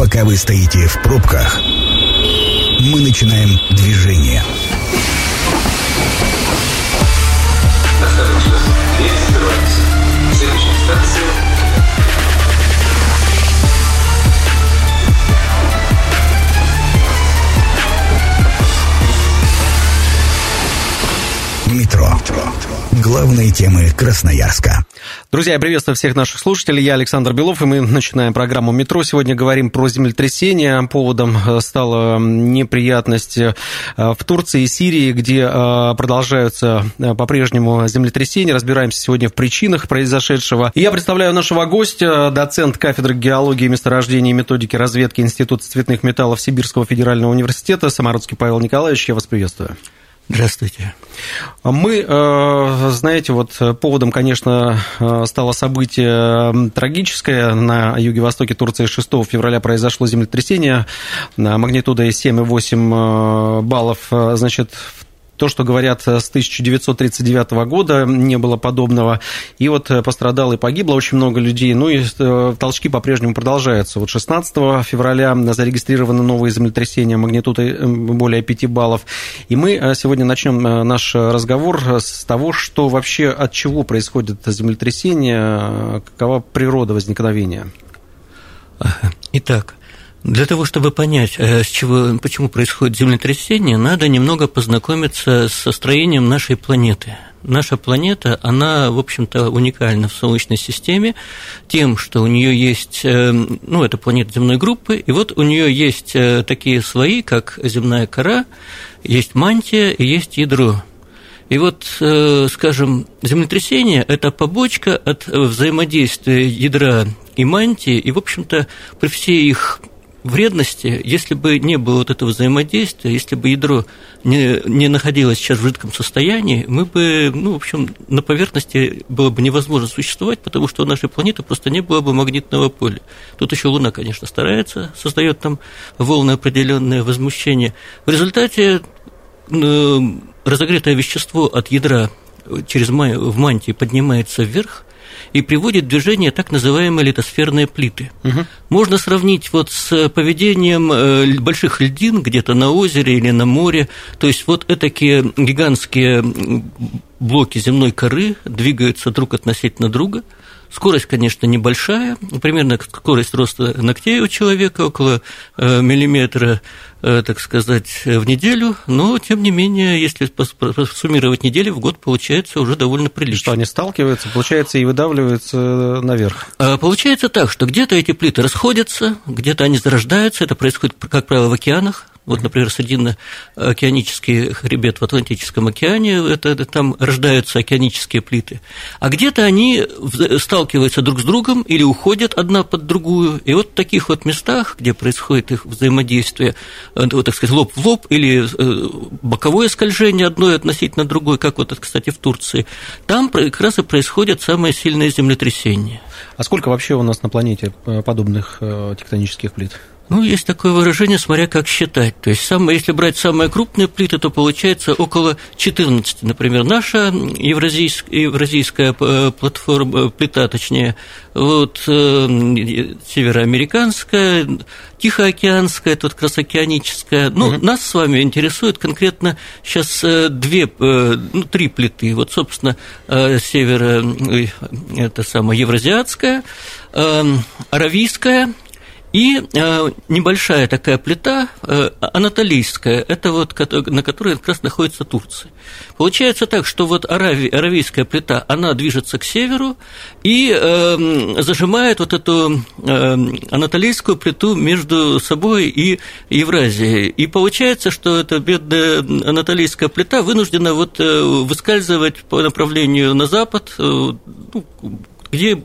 Пока вы стоите в пробках, мы начинаем движение. Метро. Главные темы Красноярска. Друзья, я приветствую всех наших слушателей. Я Александр Белов, и мы начинаем программу «Метро». Сегодня говорим про землетрясение. Поводом э, стала неприятность э, в Турции и Сирии, где э, продолжаются по-прежнему землетрясения. Разбираемся сегодня в причинах произошедшего. И я представляю нашего гостя, доцент кафедры геологии, месторождения и методики разведки Института цветных металлов Сибирского федерального университета Самарудский Павел Николаевич. Я вас приветствую. Здравствуйте. Мы, э, знаете, вот поводом, конечно, э, стало событие трагическое. На юге-востоке Турции 6 февраля произошло землетрясение магнитудой 7,8 баллов. Значит, то, что говорят с 1939 года, не было подобного. И вот пострадало и погибло очень много людей. Ну и э, толчки по-прежнему продолжаются. Вот 16 февраля зарегистрированы новые землетрясения магнитудой более 5 баллов. И мы э, сегодня начнем э, наш разговор с того, что вообще от чего происходит землетрясение, какова природа возникновения. Итак, для того, чтобы понять, э, с чего, почему происходит землетрясение, надо немного познакомиться со строением нашей планеты. Наша планета, она, в общем-то, уникальна в Солнечной системе тем, что у нее есть, э, ну, это планета земной группы, и вот у нее есть э, такие слои, как земная кора, есть мантия и есть ядро. И вот, скажем, землетрясение – это побочка от взаимодействия ядра и мантии, и, в общем-то, при всей их вредности, если бы не было вот этого взаимодействия, если бы ядро не, не находилось сейчас в жидком состоянии, мы бы, ну, в общем, на поверхности было бы невозможно существовать, потому что у нашей планеты просто не было бы магнитного поля. Тут еще Луна, конечно, старается, создает там волны определенное возмущение. В результате э, разогретое вещество от ядра через в мантии поднимается вверх, и приводит в движение так называемые литосферные плиты. Угу. Можно сравнить вот с поведением э, больших льдин где-то на озере или на море. То есть вот такие гигантские блоки земной коры двигаются друг относительно друга – Скорость, конечно, небольшая, примерно скорость роста ногтей у человека около э, миллиметра, э, так сказать, в неделю, но, тем не менее, если суммировать недели в год, получается уже довольно прилично. Что они сталкиваются, получается, и выдавливаются наверх? А, получается так, что где-то эти плиты расходятся, где-то они зарождаются, это происходит, как правило, в океанах, вот, например, Срединно-океанический хребет в Атлантическом океане, это, это, там рождаются океанические плиты. А где-то они сталкиваются друг с другом или уходят одна под другую. И вот в таких вот местах, где происходит их взаимодействие, э, так сказать, лоб в лоб или э, боковое скольжение одной относительно другой, как вот, кстати, в Турции, там как раз и происходят самые сильные землетрясения. А сколько вообще у нас на планете э, подобных тектонических плит? Ну, есть такое выражение, смотря как считать. То есть, самое, если брать самые крупные плиты, то получается около 14. Например, наша евразийская, евразийская э, платформа, э, плита, точнее, вот, э, североамериканская, Тихоокеанская, тут как раз океаническая. Ну, угу. нас с вами интересует конкретно сейчас две, ну, три плиты. Вот, собственно, северо, это самое, евразиатская, аравийская и э, небольшая такая плита, э, анатолийская, это вот на которой как раз находится Турция. Получается так, что вот Арави, аравийская плита, она движется к северу и э, зажимает вот эту э, анатолийскую плиту между собой и Евразией. И получается, что эта бедная анатолийская плита вынуждена вот э, выскальзывать по направлению на запад, э, ну, где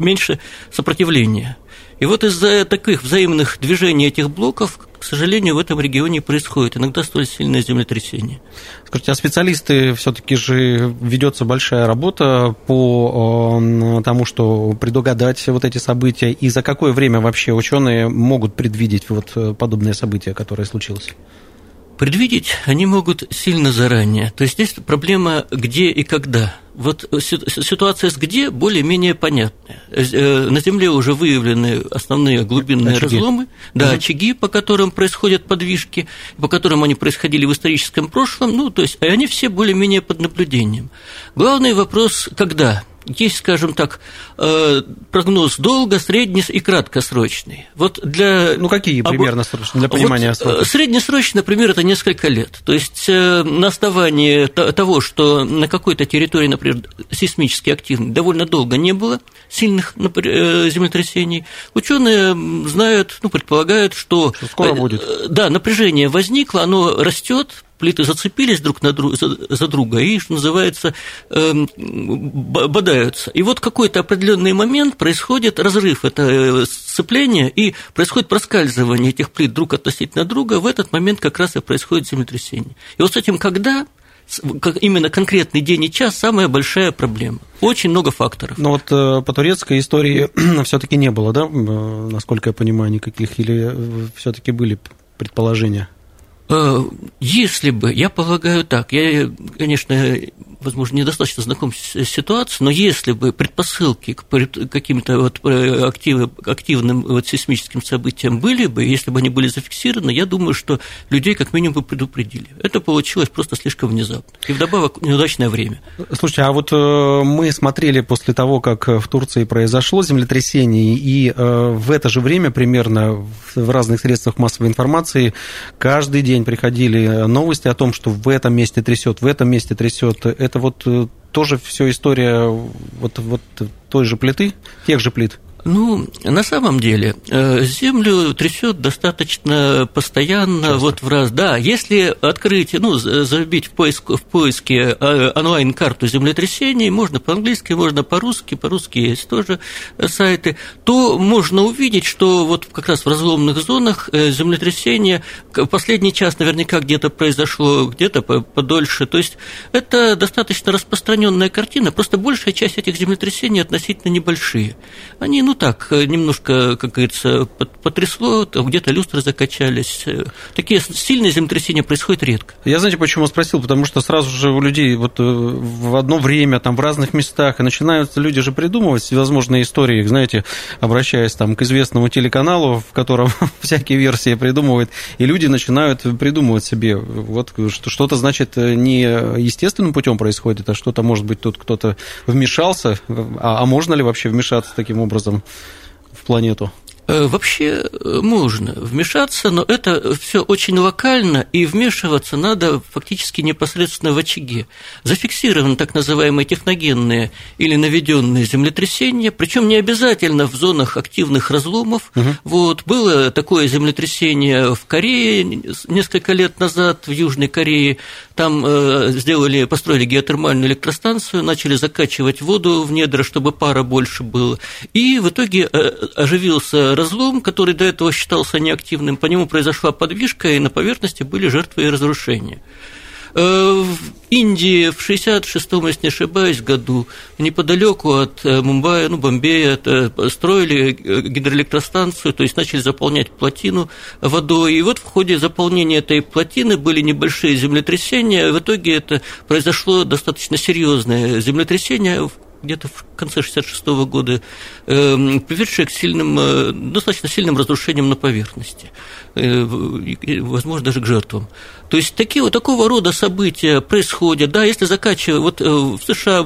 меньше сопротивления. И вот из-за таких взаимных движений этих блоков, к сожалению, в этом регионе происходит иногда столь сильное землетрясение. Скажите, а специалисты все-таки же ведется большая работа по э, тому, что предугадать вот эти события, и за какое время вообще ученые могут предвидеть вот подобные события, которые случилось? Предвидеть они могут сильно заранее. То есть здесь проблема где и когда. Вот ситуация с где более-менее понятная. Э, на Земле уже выявлены основные глубинные очаги. разломы, да, угу. очаги, по которым происходят подвижки, по которым они происходили в историческом прошлом, ну, то есть они все более-менее под наблюдением. Главный вопрос – когда? Есть, скажем так, э, прогноз долго, средний и краткосрочный. Вот для... Ну, какие примерно срочные, для понимания вот э, Среднесрочный, например, это несколько лет. То есть э, на основании того, что на какой-то территории, например, сейсмически активной довольно долго не было сильных землетрясений, ученые знают, ну, предполагают, что... что скоро будет. Да, напряжение возникло, оно растет, плиты зацепились друг на друг, за, за друга и, что называется, э, бодаются. И вот какой-то определенный момент происходит разрыв, это э, сцепление, и происходит проскальзывание этих плит друг относительно друга, в этот момент как раз и происходит землетрясение. И вот с этим когда именно конкретный день и час самая большая проблема. Очень много факторов. Но вот э, по турецкой истории все-таки не было, да, э, насколько я понимаю, никаких, или все-таки были предположения? Э, если бы, я полагаю так, я, конечно, возможно, недостаточно знаком с ситуацией, но если бы предпосылки к каким-то вот э, актив, активным вот сейсмическим событиям были бы, если бы они были зафиксированы, я думаю, что людей как минимум бы предупредили. Это получилось просто слишком внезапно. И вдобавок неудачное время. Слушайте, а вот э, мы смотрели после того, как в Турции произошло землетрясение, и в это же время примерно в разных средствах массовой информации каждый день день приходили новости о том, что в этом месте трясет, в этом месте трясет. Это вот э, тоже все история вот, вот той же плиты, тех же плит? Ну, на самом деле, э, землю трясет достаточно постоянно, Часто. вот в раз. Да, если открыть, ну, забить в, поиск, в поиске э, онлайн-карту землетрясений, можно по-английски, можно по-русски, по-русски есть тоже сайты, то можно увидеть, что вот как раз в разломных зонах э, землетрясения последний час наверняка где-то произошло, где-то подольше. То есть это достаточно распространенная картина, просто большая часть этих землетрясений относительно небольшие. Они, ну, ну так, э, немножко, как говорится, потрясло, где-то люстры закачались. Э, такие сильные землетрясения происходят редко. Я знаете, почему спросил? Потому что сразу же у людей вот э, в одно время, там, в разных местах, и начинаются люди же придумывать всевозможные истории, знаете, обращаясь там к известному телеканалу, в котором всякие версии придумывают, и люди начинают придумывать себе, вот что-то, значит, не естественным путем происходит, а что-то, может быть, тут кто-то вмешался, а, а можно ли вообще вмешаться таким образом? В планету? Э, вообще э, можно вмешаться, но это все очень локально, и вмешиваться надо фактически непосредственно в очаге. Зафиксированы так называемые техногенные или наведенные землетрясения, причем не обязательно в зонах активных разломов. Угу. Вот, было такое землетрясение в Корее несколько лет назад, в Южной Корее. Там э, сделали, построили геотермальную электростанцию, начали закачивать воду в недра, чтобы пара больше было. И в итоге оживился разлом, который до этого считался неактивным, по нему произошла подвижка, и на поверхности были жертвы и разрушения. Э, в Индии в 66-м, если не ошибаюсь, году, неподалеку от э, Мумбаи, ну, Бомбея, строили э, гидроэлектростанцию, то есть начали заполнять плотину водой. И вот в ходе заполнения этой плотины были небольшие землетрясения. В итоге это произошло достаточно серьезное землетрясение, где-то в конце 66 -го года, эм, приведшее к сильным, э, достаточно сильным разрушениям на поверхности, э, возможно, даже к жертвам. То есть такие, вот такого рода события происходят, да, если закачивать, вот э, в США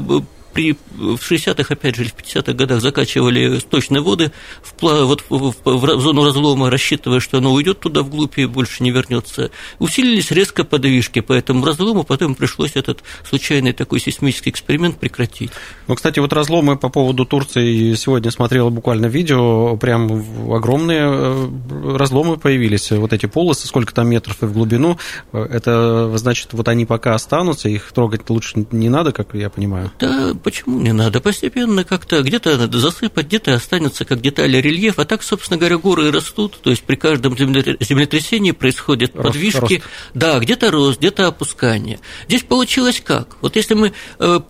при, в 60-х, опять же, или в 50-х годах закачивали сточные воды в, вот, в, в зону разлома, рассчитывая, что оно уйдет туда вглубь и больше не вернется. Усилились резко подвижки по этому разлому, потом пришлось этот случайный такой сейсмический эксперимент прекратить. Ну, кстати, вот разломы по поводу Турции сегодня смотрел буквально видео, прям огромные э, разломы появились, вот эти полосы, сколько там метров и в глубину, это значит, вот они пока останутся, их трогать лучше не надо, как я понимаю? Да, почему не надо? Постепенно как-то где-то надо засыпать, где-то останется как детали рельефа. А так, собственно говоря, горы растут, то есть при каждом землетрясении происходят рост, подвижки. Рост. Да, где-то рост, где-то опускание. Здесь получилось как? Вот если мы, э,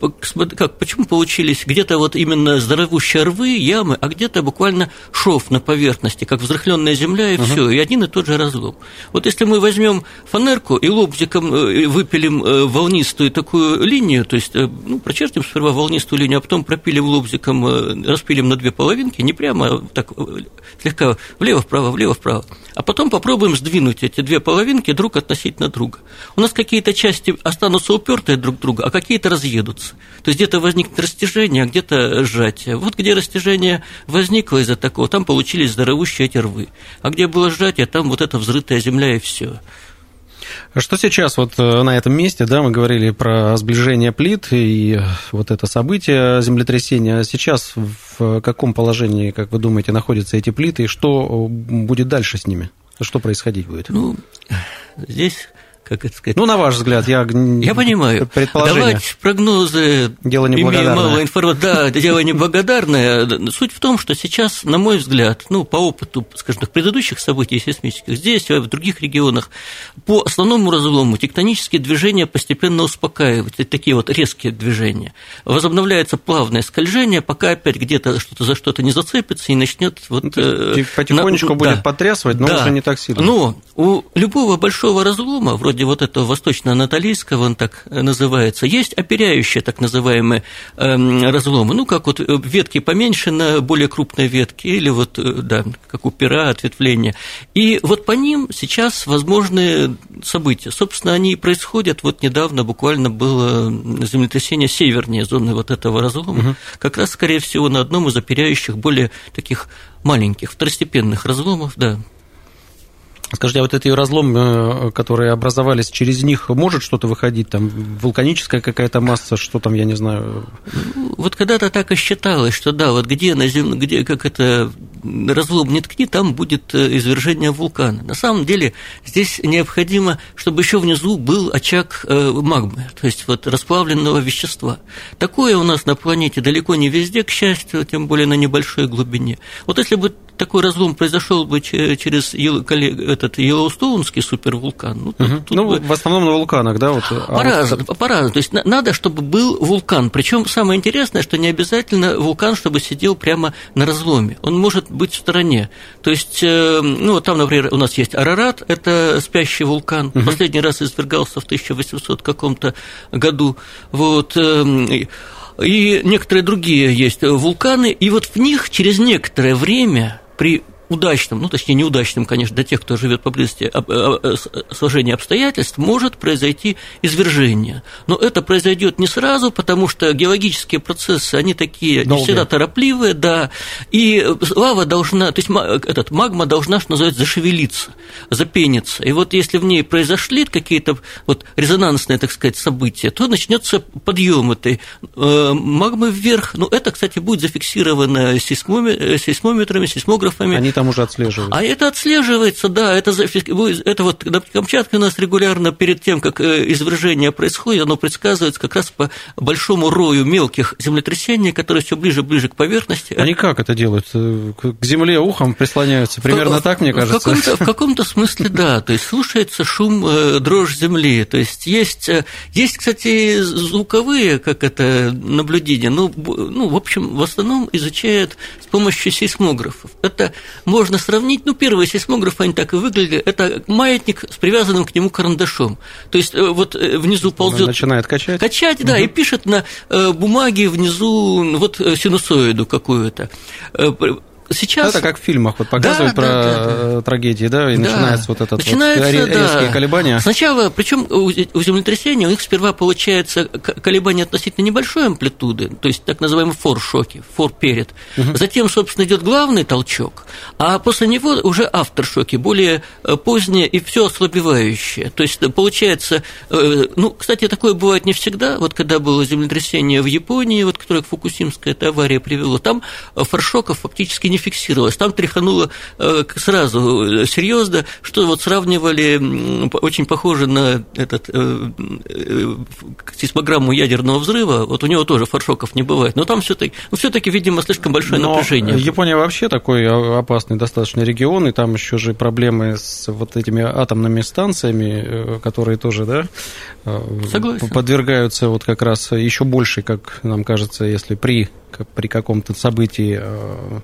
как, почему получились где-то вот именно здоровущие рвы, ямы, а где-то буквально шов на поверхности, как взрыхленная земля и угу. все, и один и тот же разлом. Вот если мы возьмем фанерку и лобзиком э, выпилим э, волнистую такую линию, то есть ну, прочертим сперва волнистую линию, а потом пропилим лобзиком, распилим на две половинки, не прямо, а так слегка влево-вправо, влево-вправо, а потом попробуем сдвинуть эти две половинки друг относительно друга. У нас какие-то части останутся упертые друг друга, а какие-то разъедутся. То есть где-то возникнет растяжение, а где-то сжатие. Вот где растяжение возникло из-за такого, там получились здоровущие эти рвы. А где было сжатие, там вот эта взрытая земля и все. Что сейчас вот э, на этом месте, да, мы говорили про сближение плит и вот это событие землетрясения. Сейчас в каком положении, как вы думаете, находятся эти плиты и что будет дальше с ними? Что происходить будет? Ну, здесь как это сказать? Ну, на ваш взгляд, я Я понимаю. Давать прогнозы, дело имея мало информации, да, дело неблагодарное. Суть в том, что сейчас, на мой взгляд, ну, по опыту, скажем так, предыдущих событий сейсмических, здесь, в других регионах, по основному разлому тектонические движения постепенно успокаиваются, такие вот резкие движения. Возобновляется плавное скольжение, пока опять где-то что-то за что-то не зацепится и начнет вот... Ну, э, потихонечку на, будет да, потрясывать, но да, уже не так сильно. Но у любого большого разлома, вроде вроде вот этого восточно-анатолийского, он так называется, есть оперяющие так называемые эм, разломы, ну, как вот э, ветки поменьше на более крупные ветки, или вот, э, да, как у пера, ответвления. И вот по ним сейчас возможны события. Собственно, они и происходят. Вот недавно буквально было землетрясение севернее зоны вот этого разлома, угу. как раз, скорее всего, на одном из оперяющих более таких маленьких, второстепенных разломов, да, Скажите, а вот эти разломы, э, которые образовались, через них может что-то выходить? Там вулканическая какая-то масса, что там, я не знаю? Вот когда-то так и считалось, что да, вот где на земле, где как это разлом не ткни, там будет э, извержение вулкана. На самом деле здесь необходимо, чтобы еще внизу был очаг э, магмы, то есть вот расплавленного вещества. Такое у нас на планете далеко не везде, к счастью, тем более на небольшой глубине. Вот если бы такой разлом произошел бы через этот Йеллоустоунский супервулкан. Ну, тут, угу. тут ну бы... в основном на вулканах, да? Вот, а по-разному, вот... по-разному. То есть надо, чтобы был вулкан. Причем самое интересное, что не обязательно вулкан, чтобы сидел прямо на разломе. Он может быть в стороне. То есть, э, ну, там, например, у нас есть Арарат, это спящий вулкан. Угу. Последний раз извергался в 1800 каком-то году. Вот эм, и некоторые другие есть вулканы, и вот в них через некоторое время при удачном, ну, точнее, неудачном, конечно, для тех, кто живет поблизости сложения обстоятельств, может произойти извержение. Но это произойдет не сразу, потому что геологические процессы, они такие Долгие. не всегда торопливые, да, и лава должна, то есть этот, магма должна, что называется, зашевелиться, запениться. И вот если в ней произошли какие-то вот резонансные, так сказать, события, то начнется подъем этой э, магмы вверх. Ну, это, кстати, будет зафиксировано сейсмометрами, сейсмографами. Они там уже отслеживают. А это отслеживается, да, это, это вот на Камчатке у нас регулярно перед тем, как э, извержение происходит, оно предсказывается как раз по большому рою мелких землетрясений, которые все ближе и ближе к поверхности. Они как это делают? Э, к земле ухом прислоняются? Примерно в, так, мне кажется. В каком-то, в каком-то смысле, да, то есть слушается шум, э, дрожь земли, то есть есть, есть, кстати, звуковые, как это, наблюдения, ну, ну, в общем, в основном изучают с помощью сейсмографов. Это можно сравнить, ну, первые сейсмографы, они так и выглядели, это маятник с привязанным к нему карандашом. То есть, э, вот э, внизу ползет... Начинает качать? Качать, да, угу. и пишет на э, бумаге внизу вот синусоиду какую-то сейчас... Это как в фильмах вот показывают да, про да, да, трагедии, да, и да. начинается вот этот начинается, вот резкие да. колебания. Сначала, причем у землетрясения у них сперва получается колебание относительно небольшой амплитуды, то есть так называемые фор-шоки, фор-перед. Угу. Затем, собственно, идет главный толчок, а после него уже авторшоки, более э, поздние и все ослабевающее. То есть получается, э, ну, кстати, такое бывает не всегда. Вот когда было землетрясение в Японии, вот которое Фукусимская эта авария привело, там форшоков фактически не фиксировалось. Там тряхануло сразу серьезно, что вот сравнивали очень похоже на этот сейсмограмму ядерного взрыва. Вот у него тоже форшоков не бывает. Но там все-таки, ну, все-таки, видимо, слишком большое Но напряжение. Япония вообще такой опасный достаточно регион, и там еще же проблемы с вот этими атомными станциями, которые тоже, да, Согласен. подвергаются вот как раз еще больше, как нам кажется, если при при каком-то событии э,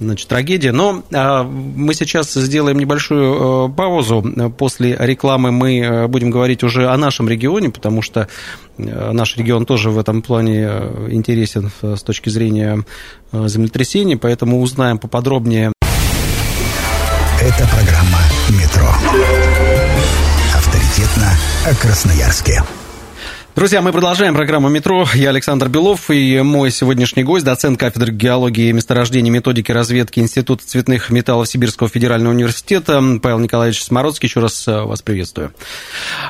значит, трагедия. Но э, мы сейчас сделаем небольшую э, паузу. После рекламы мы будем говорить уже о нашем регионе, потому что наш регион тоже в этом плане интересен с точки зрения землетрясений, поэтому узнаем поподробнее. Это программа «Метро». Авторитетно о Красноярске. Друзья, мы продолжаем программу «Метро». Я Александр Белов и мой сегодняшний гость, доцент кафедры геологии и месторождений методики разведки Института цветных металлов Сибирского федерального университета Павел Николаевич Смородский. Еще раз э, вас приветствую.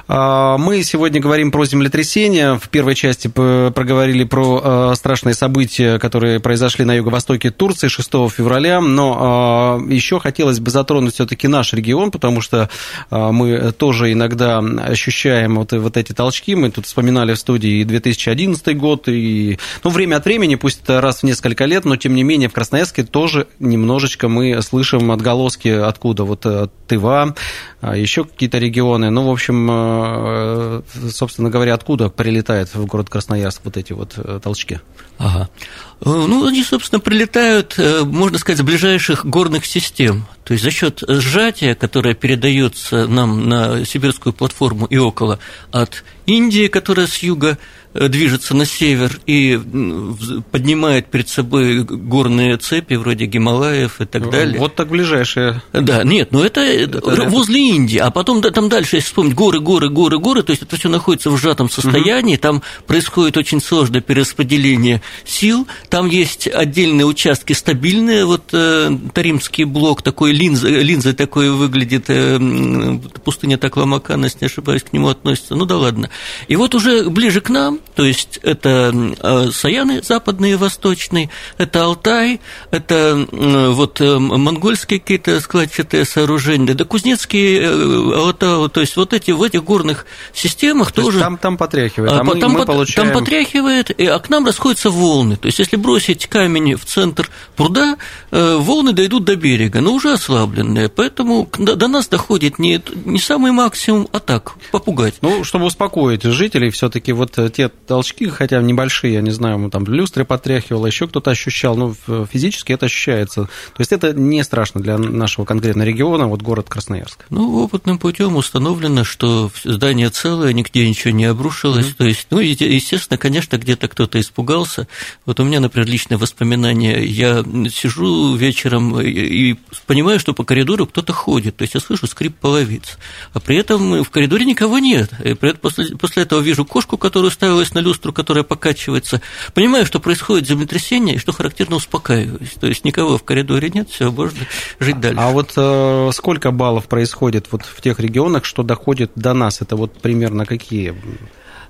А, мы сегодня говорим про землетрясения. В первой части проговорили про э, страшные события, которые произошли на юго-востоке Турции 6 февраля. Но а, еще хотелось бы затронуть все-таки наш регион, потому что а, мы тоже иногда ощущаем вот, вот эти толчки. Мы тут вспоминаем вспоминали в студии и 2011 год, и ну, время от времени, пусть это раз в несколько лет, но тем не менее в Красноярске тоже немножечко мы слышим отголоски откуда, вот э, Тыва, а еще какие-то регионы. Ну, в общем, э, собственно говоря, откуда прилетает в город Красноярск вот эти вот э, толчки? Ага. Ну, они, собственно, прилетают, можно сказать, с ближайших горных систем. То есть за счет сжатия, которое передается нам на сибирскую платформу и около от Индии, которая с юга движется на север и поднимает перед собой горные цепи вроде Гималаев и так далее. Вот так ближайшие. Да, нет, но это, это возле Индии, а потом да, там дальше, если вспомнить, горы, горы, горы, горы, то есть это все находится в сжатом состоянии, угу. там происходит очень сложное перераспределение сил, там есть отдельные участки стабильные, вот э, Таримский блок, такой линза, линза такой выглядит, э, пустыня Такламакана, если не ошибаюсь, к нему относится, ну да ладно. И вот уже ближе к нам то есть это э, Саяны западные и восточные, это Алтай, это вот э, монгольские какие-то складчатые сооружения, да кузнецкие э, Алтау, то есть вот эти в этих горных системах то тоже... там, там потряхивает, а, а мы, там, мы получаем... там потряхивает, а к нам расходятся волны, то есть если бросить камень в центр пруда, волны дойдут до берега, но уже ослабленные, поэтому до нас доходит не, не самый максимум, а так, попугать. Ну, чтобы успокоить жителей, все таки вот те толчки, хотя небольшие, я не знаю, ему там люстры потряхивало, еще кто-то ощущал, но физически это ощущается. То есть это не страшно для нашего конкретно региона, вот город Красноярск. Ну, опытным путем установлено, что здание целое, нигде ничего не обрушилось. Mm-hmm. То есть, ну, естественно, конечно, где-то кто-то испугался. Вот у меня, например, личное воспоминание. Я сижу вечером и понимаю, что по коридору кто-то ходит. То есть я слышу скрип половиц. А при этом в коридоре никого нет. И при этом после, после этого вижу кошку, которую ставилась на люстру, которая покачивается, понимаю, что происходит землетрясение, и что характерно успокаиваюсь. То есть никого в коридоре нет, все, можно жить дальше. А вот э, сколько баллов происходит вот в тех регионах, что доходит до нас? Это вот примерно какие?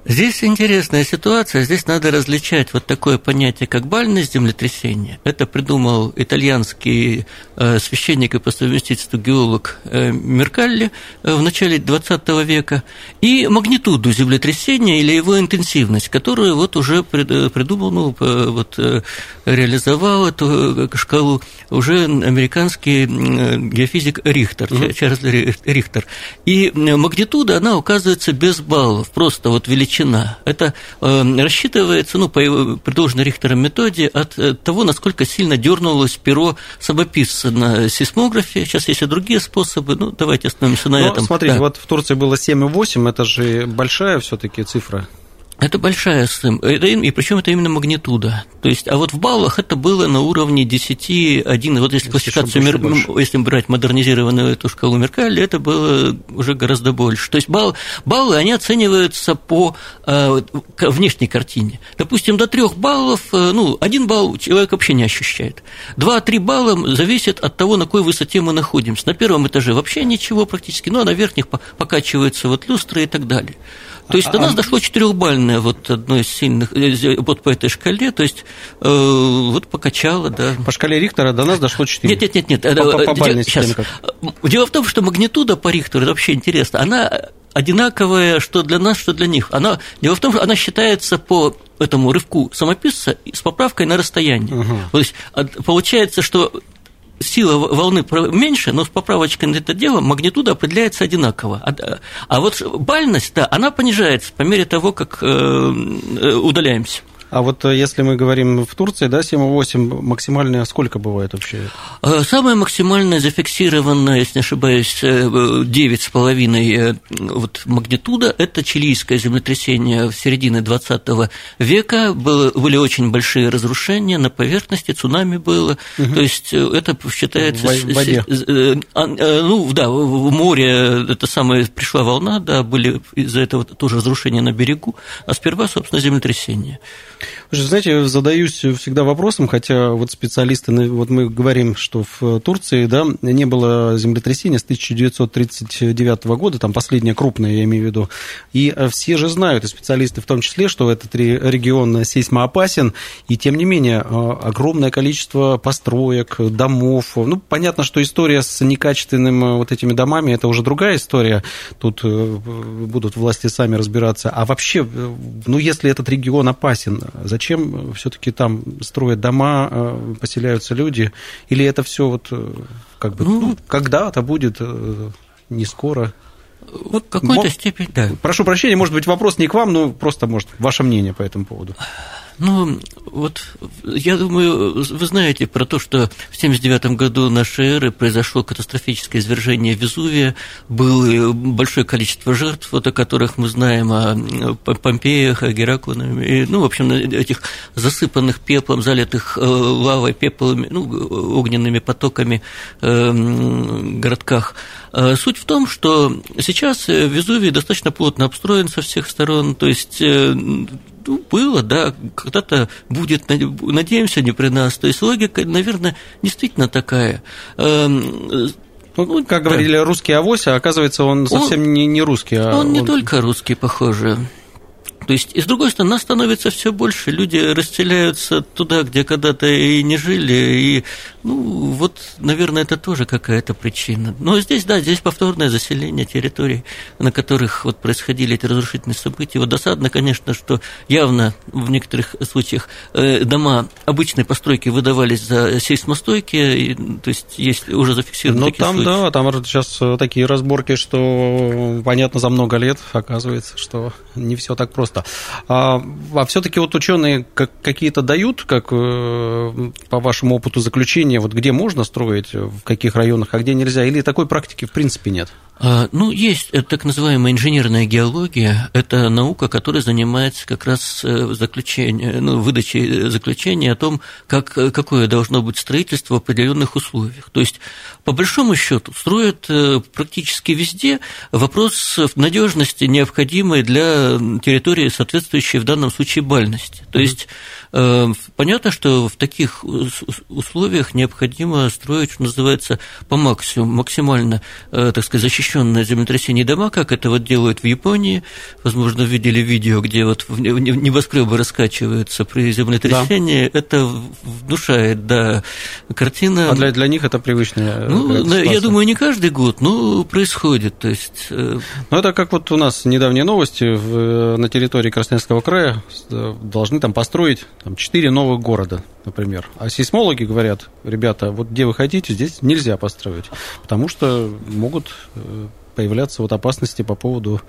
Здесь интересная ситуация. Здесь надо различать вот такое понятие, как бальность землетрясения. Это придумал итальянский э, священник и по совместительству геолог э, Меркалли э, в начале XX века, и магнитуду землетрясения или его интенсивность, которую вот уже придумал, ну, вот, реализовал эту шкалу уже американский геофизик Рихтер, угу. Чарльз Рихтер. И магнитуда, она указывается без баллов, просто вот величина величина. Это э, рассчитывается ну, по предложенной Рихтером методе от э, того, насколько сильно дернулось перо самописца на сейсмографе. Сейчас есть и другие способы. Ну, давайте остановимся на Но, этом. Смотрите, да. вот в Турции было 7,8, это же большая все-таки цифра. Это большая сумма, и причем это именно магнитуда. То есть, а вот в баллах это было на уровне 10, 1, вот если классификацию, больше, больше. если брать модернизированную эту шкалу Меркалли, это было уже гораздо больше. То есть балл, баллы, они оцениваются по э, внешней картине. Допустим, до 3 баллов, э, ну, один балл человек вообще не ощущает. 2-3 балла зависит от того, на какой высоте мы находимся. На первом этаже вообще ничего практически, ну, а на верхних покачиваются вот люстры и так далее. То есть до нас дошло четырехбальное вот одно из сильных, вот по этой шкале, то есть вот покачало, да. По шкале Рихтера до нас дошло 4. Нет, нет, нет, нет. По, по, по Сейчас. Дело в том, что магнитуда по Рихтеру, это вообще интересно, она одинаковая, что для нас, что для них. Она, дело в том, что она считается по этому рывку самописца с поправкой на расстояние. Угу. То есть получается, что сила волны меньше, но с поправочкой на это дело магнитуда определяется одинаково. А, вот бальность, да, она понижается по мере того, как э, э, удаляемся. А вот э, если мы говорим в Турции, да, 7,8, максимальная сколько бывает вообще? Э, самая максимальная зафиксированная, если не ошибаюсь, 9,5 э, вот, магнитуда – это чилийское землетрясение в середине 20 века. Было, были очень большие разрушения на поверхности, цунами было. Угу. То есть это считается… В воде. Ну, да, в море это самое, пришла волна, да, были из-за этого тоже разрушения на берегу, а сперва, собственно, землетрясение. Знаете, задаюсь всегда вопросом, хотя вот специалисты, вот мы говорим, что в Турции да, не было землетрясения с 1939 года, там последнее крупное, я имею в виду, и все же знают, и специалисты в том числе, что этот регион сейсмоопасен, и тем не менее огромное количество построек, домов, ну, понятно, что история с некачественными вот этими домами, это уже другая история, тут э, будут власти сами разбираться, а вообще, ну, если этот регион опасен, Зачем все-таки там строят дома, э, поселяются люди? Или это все вот э, как бы ну, ну, когда-то будет, э, не скоро? В какой-то степени, да. Прошу прощения, может быть, вопрос не к вам, но просто, может, ваше мнение по этому поводу. Ну, вот я думаю, вы знаете про то, что в 1979 году нашей эры произошло катастрофическое извержение Везувия, было большое количество жертв, вот о которых мы знаем, о Помпеях, о Гераклонах, ну, в общем, этих засыпанных пеплом, залитых э, лавой, пеплами, ну, огненными потоками э, городках. Э, суть в том, что сейчас Везувий достаточно плотно обстроен со всех сторон, то есть ну, было, да, когда-то будет, надеемся, не при нас. То есть логика, наверное, действительно такая. Эм, ну, ну, как да. говорили, русский авось, а оказывается, он совсем он, не, не русский. А он, он не только русский, похоже. То есть, и с другой стороны, нас становится все больше, люди расселяются туда, где когда-то и не жили, и, ну, вот, наверное, это тоже какая-то причина. Но здесь, да, здесь повторное заселение территорий, на которых вот происходили эти разрушительные события. Вот досадно, конечно, что явно в некоторых случаях э, дома обычной постройки выдавались за сейсмостойкие, то есть есть уже зафиксированы Но там, случаи. да, там сейчас такие разборки, что понятно за много лет оказывается, что не все так просто просто. А, а все-таки вот ученые какие-то дают, как э, по вашему опыту заключения, вот где можно строить, в каких районах, а где нельзя, или такой практики в принципе нет? А, ну, есть так называемая инженерная геология. Это наука, которая занимается как раз э, заключение, ну, выдачей заключения о том, как, какое должно быть строительство в определенных условиях. То есть, по большому счету, строят э, практически везде вопрос надежности, необходимой для территории, соответствующей в данном случае бальности. То есть, э, понятно, что в таких условиях необходимо строить, что называется, по максимуму, максимально, так сказать, защищенные землетрясение дома, как это вот делают в Японии. Возможно, видели видео, где вот небоскребы раскачиваются при землетрясении. Да. Это внушает, да, картина. А для, для них это привычная Ну, я думаю, не каждый год, но происходит. То есть... Э, ну, это как вот у нас недавние новости в, на территории Красноярского края должны там построить там, 4 новых города, например. А сейсмологи говорят, ребята, вот где вы хотите, здесь нельзя построить, потому что могут э, появляться вот опасности по поводу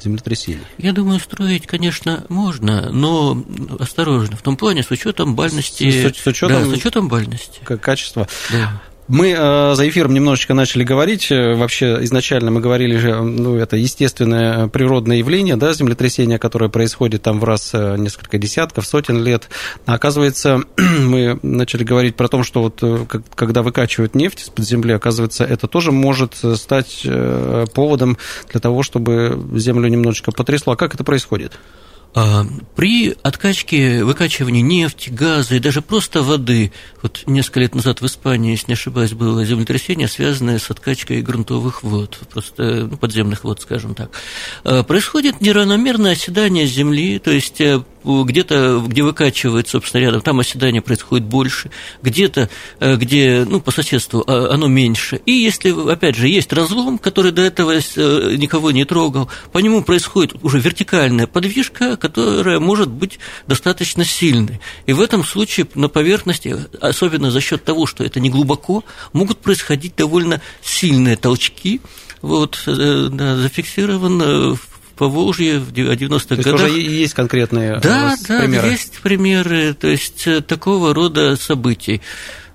землетрясений? Я думаю, строить, конечно, можно, но осторожно. В том плане, с учетом бальности. С, с, с учетом, да, с учетом бальности. Качества. Да. Мы э, за эфиром немножечко начали говорить. Э, вообще, изначально мы говорили же, ну, это естественное природное явление, да, землетрясение, которое происходит там в раз э, несколько десятков, сотен лет. Оказывается, мы начали говорить про то, что вот когда выкачивают нефть из-под земли, оказывается, это тоже может стать поводом для того, чтобы землю немножечко потрясло. А как это происходит? А, при откачке, выкачивании нефти, газа и даже просто воды, вот несколько лет назад в Испании, если не ошибаюсь, было землетрясение, связанное с откачкой грунтовых вод, просто ну, подземных вод, скажем так, а, происходит неравномерное оседание земли, то есть э, где-то, где выкачивает, собственно, рядом, там оседание происходит больше, где-то, э, где, ну, по соседству а, оно меньше. И если, опять же, есть разлом, который до этого э, никого не трогал, по нему происходит уже вертикальная подвижка, которая может быть достаточно сильной. И в этом случае на поверхности, особенно за счет того, что это не глубоко, могут происходить довольно сильные толчки. Вот, э, да, зафиксировано в по Волжье в 90-х годах. уже есть конкретные да, да, примеры? Да, есть примеры, то есть э, такого рода событий.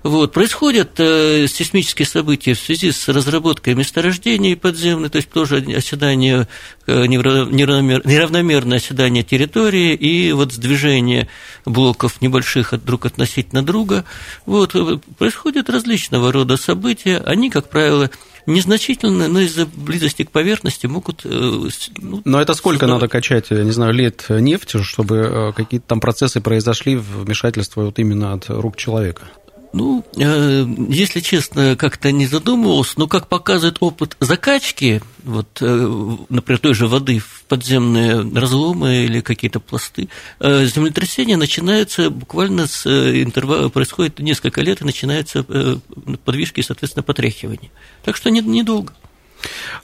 Вот. Происходят э, сейсмические события в связи с разработкой месторождений подземных, то есть тоже оседание, э, неравномер, неравномерное оседание территории и вот сдвижение блоков небольших от друг относительно друга. Вот. Э, происходят различного рода события. Они, как правило, незначительно, но из-за близости к поверхности могут... Э, ну, но это сколько создавать... надо качать, я не знаю, лет нефти, чтобы э, какие-то там процессы произошли, вмешательство вот именно от рук человека? Ну, э, если честно, как-то не задумывался, но как показывает опыт закачки, вот, э, например, той же воды в подземные разломы или какие-то пласты, э, землетрясения начинаются буквально с интервала, происходит несколько лет, и начинаются подвижки и, соответственно, потряхивания. Так что недолго. Не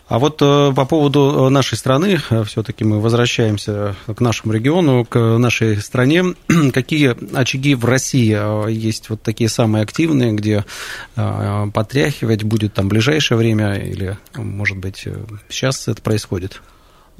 а вот э, по поводу э, нашей страны, э, все-таки мы возвращаемся к нашему региону, к нашей стране. Какие очаги в России есть вот такие самые активные, где потряхивать будет там в ближайшее время или, может быть, сейчас это происходит?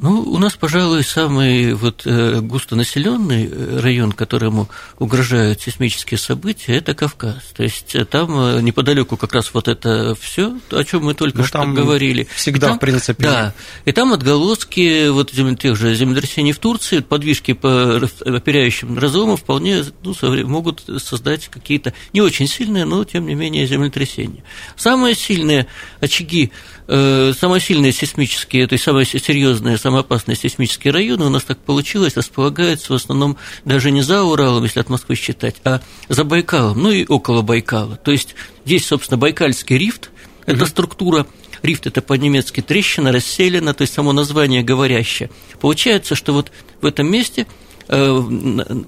Ну, у нас, пожалуй, самый вот э, густонаселенный э, район, которому угрожают сейсмические события, это Кавказ. То есть э, там неподалеку как раз вот это все, о чем мы только ну, что говорили. Всегда, там, в принципе. Да. И там отголоски вот тех же землетрясений в Турции, подвижки по оперяющим разломам вполне ну, могут создать какие-то не очень сильные, но тем не менее землетрясения. Самые сильные очаги самые сильные сейсмические, то есть самые серьезные, самые опасные сейсмические районы у нас так получилось, располагаются в основном даже не за Уралом, если от Москвы считать, а за Байкалом, ну и около Байкала. То есть здесь, собственно, Байкальский рифт, это структура Рифт – это по-немецки трещина, расселена, то есть само название говорящее. Получается, что вот в этом месте э,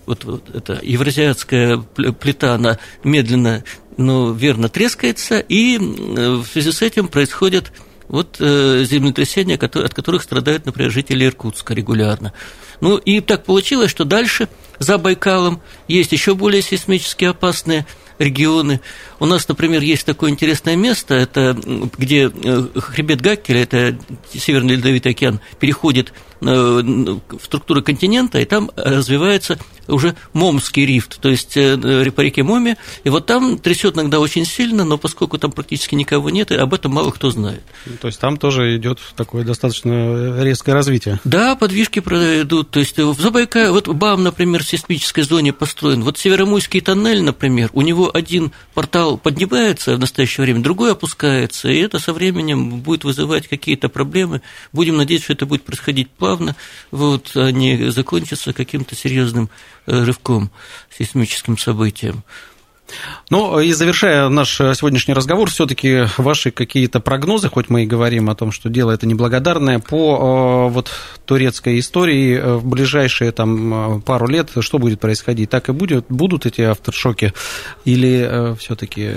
вот, вот эта евразиатская плита, она медленно, но верно трескается, и э, в связи с этим происходит вот э, землетрясения, от которых страдают, например, жители Иркутска регулярно. Ну и так получилось, что дальше за Байкалом есть еще более сейсмически опасные регионы. У нас, например, есть такое интересное место, это где э, хребет Гаккеля, это Северный Ледовитый океан, переходит э, в структуру континента, и там развивается уже Момский рифт, то есть э, по реке Моме, и вот там трясет иногда очень сильно, но поскольку там практически никого нет, и об этом мало кто знает. То есть там тоже идет такое достаточно резкое развитие. Да, подвижки пройдут, то есть в Забайкалье, вот БАМ, например, в сейсмической зоне построен, вот Северомуйский тоннель, например, у него один портал поднимается в настоящее время, другой опускается, и это со временем будет вызывать какие-то проблемы. Будем надеяться, что это будет происходить плавно, вот, а не закончится каким-то серьезным э, рывком, сейсмическим событием. Ну, и завершая наш сегодняшний разговор, все-таки ваши какие-то прогнозы, хоть мы и говорим о том, что дело это неблагодарное, по э, вот турецкой истории э, в ближайшие там э, пару лет что будет происходить? Так и будет, будут эти авторшоки или все-таки?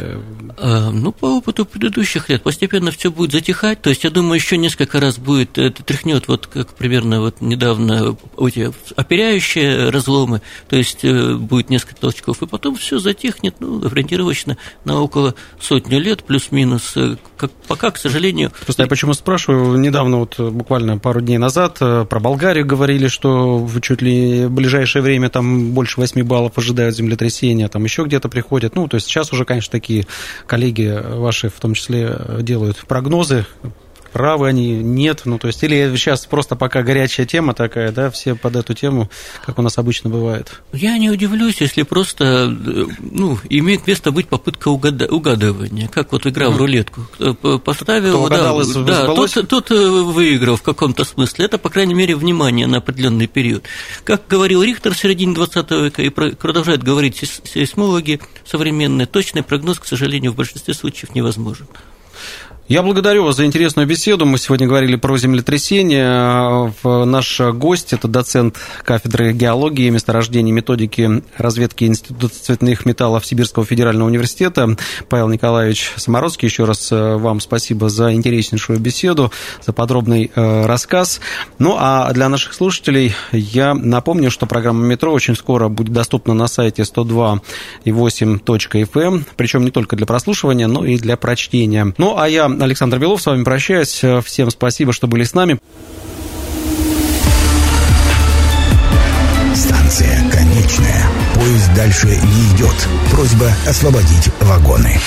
Ну, по опыту предыдущих лет постепенно все будет затихать, то есть я думаю, еще несколько раз будет, это тряхнет, вот как примерно вот недавно эти оперяющие разломы, то есть будет несколько толчков, и потом все затихнет, ну, ориентировочно на около сотни лет, плюс-минус. Э, как, пока, к сожалению... Просто я почему спрашиваю, недавно, вот буквально пару дней назад, э, про Болгарию говорили, что в чуть ли в ближайшее время там больше 8 баллов ожидают землетрясения, там еще где-то приходят. Ну, то есть сейчас уже, конечно, такие коллеги ваши в том числе делают прогнозы правы они, нет, ну, то есть, или сейчас просто пока горячая тема такая, да, все под эту тему, как у нас обычно бывает? Я не удивлюсь, если просто, ну, имеет место быть попытка угада- угадывания, как вот игра в рулетку. Поставил, Кто угадал, да, да тот, тот выиграл в каком-то смысле, это, по крайней мере, внимание на определенный период. Как говорил Рихтер в середине 20 века и продолжают говорить сейсмологи современные, точный прогноз, к сожалению, в большинстве случаев невозможен. Я благодарю вас за интересную беседу. Мы сегодня говорили про землетрясение. Наш гость – это доцент кафедры геологии, месторождения, методики разведки Института цветных металлов Сибирского федерального университета Павел Николаевич Самородский. Еще раз э, вам спасибо за интереснейшую беседу, за подробный э, рассказ. Ну, а для наших слушателей я напомню, что программа «Метро» очень скоро будет доступна на сайте 102.8.fm, причем не только для прослушивания, но и для прочтения. Ну, а я Александр Белов с вами прощаюсь. Всем спасибо, что были с нами. Станция конечная. Поезд дальше не идет. Просьба освободить вагоны.